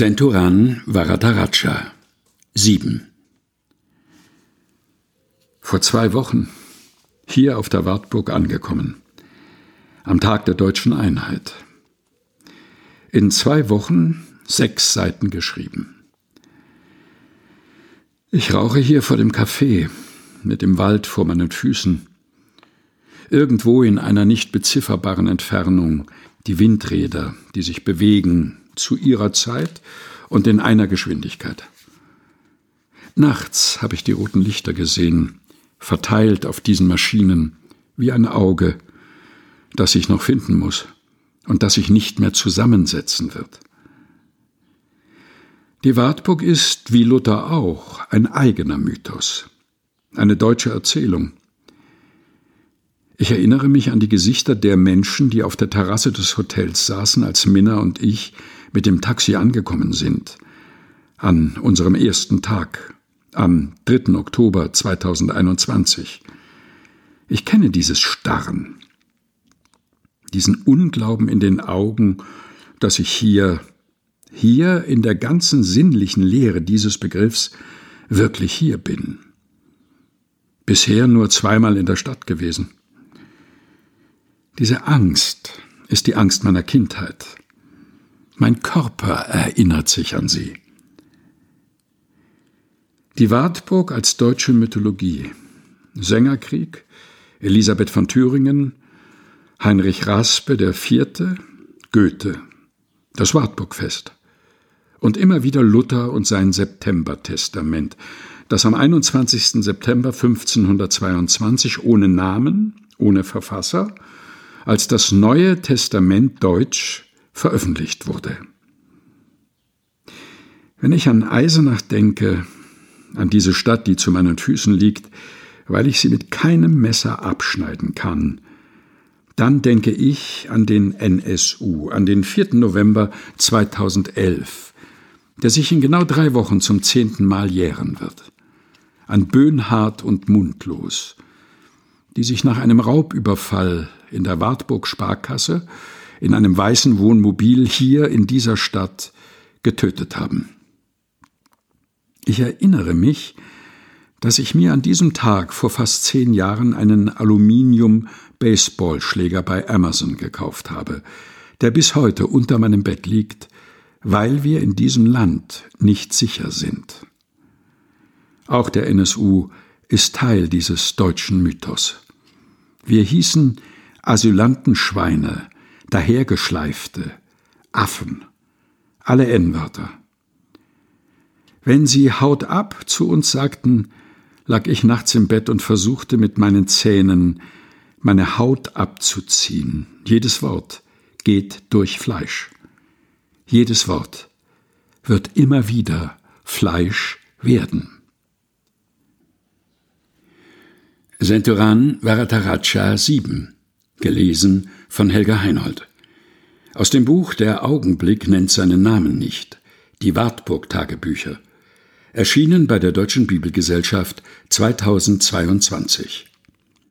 Senturan Varadaraja 7 Vor zwei Wochen hier auf der Wartburg angekommen. Am Tag der deutschen Einheit. In zwei Wochen sechs Seiten geschrieben. Ich rauche hier vor dem Café, mit dem Wald vor meinen Füßen. Irgendwo in einer nicht bezifferbaren Entfernung die Windräder, die sich bewegen, zu ihrer Zeit und in einer Geschwindigkeit. Nachts habe ich die roten Lichter gesehen, verteilt auf diesen Maschinen, wie ein Auge, das ich noch finden muss und das sich nicht mehr zusammensetzen wird. Die Wartburg ist, wie Luther auch, ein eigener Mythos, eine deutsche Erzählung. Ich erinnere mich an die Gesichter der Menschen, die auf der Terrasse des Hotels saßen, als Minna und ich mit dem Taxi angekommen sind, an unserem ersten Tag, am 3. Oktober 2021. Ich kenne dieses Starren, diesen Unglauben in den Augen, dass ich hier, hier in der ganzen sinnlichen Lehre dieses Begriffs wirklich hier bin. Bisher nur zweimal in der Stadt gewesen. Diese Angst ist die Angst meiner Kindheit. Mein Körper erinnert sich an sie. Die Wartburg als deutsche Mythologie. Sängerkrieg, Elisabeth von Thüringen, Heinrich Raspe Vierte, Goethe, das Wartburgfest und immer wieder Luther und sein Septembertestament, das am 21. September 1522 ohne Namen, ohne Verfasser, als das Neue Testament Deutsch veröffentlicht wurde. Wenn ich an Eisenach denke, an diese Stadt, die zu meinen Füßen liegt, weil ich sie mit keinem Messer abschneiden kann, dann denke ich an den NSU, an den 4. November 2011, der sich in genau drei Wochen zum zehnten Mal jähren wird, an Böhnhardt und Mundlos, die sich nach einem Raubüberfall in der Wartburg Sparkasse in einem weißen Wohnmobil hier in dieser Stadt getötet haben. Ich erinnere mich, dass ich mir an diesem Tag vor fast zehn Jahren einen Aluminium-Baseballschläger bei Amazon gekauft habe, der bis heute unter meinem Bett liegt, weil wir in diesem Land nicht sicher sind. Auch der NSU ist Teil dieses deutschen Mythos. Wir hießen Asylantenschweine, dahergeschleifte, Affen, alle N-Wörter. Wenn sie Haut ab zu uns sagten, lag ich nachts im Bett und versuchte mit meinen Zähnen meine Haut abzuziehen. Jedes Wort geht durch Fleisch. Jedes Wort wird immer wieder Fleisch werden. Senturan Varataraja 7 Gelesen von Helga Heinold. Aus dem Buch Der Augenblick nennt seinen Namen nicht. Die Wartburg-Tagebücher. Erschienen bei der Deutschen Bibelgesellschaft 2022.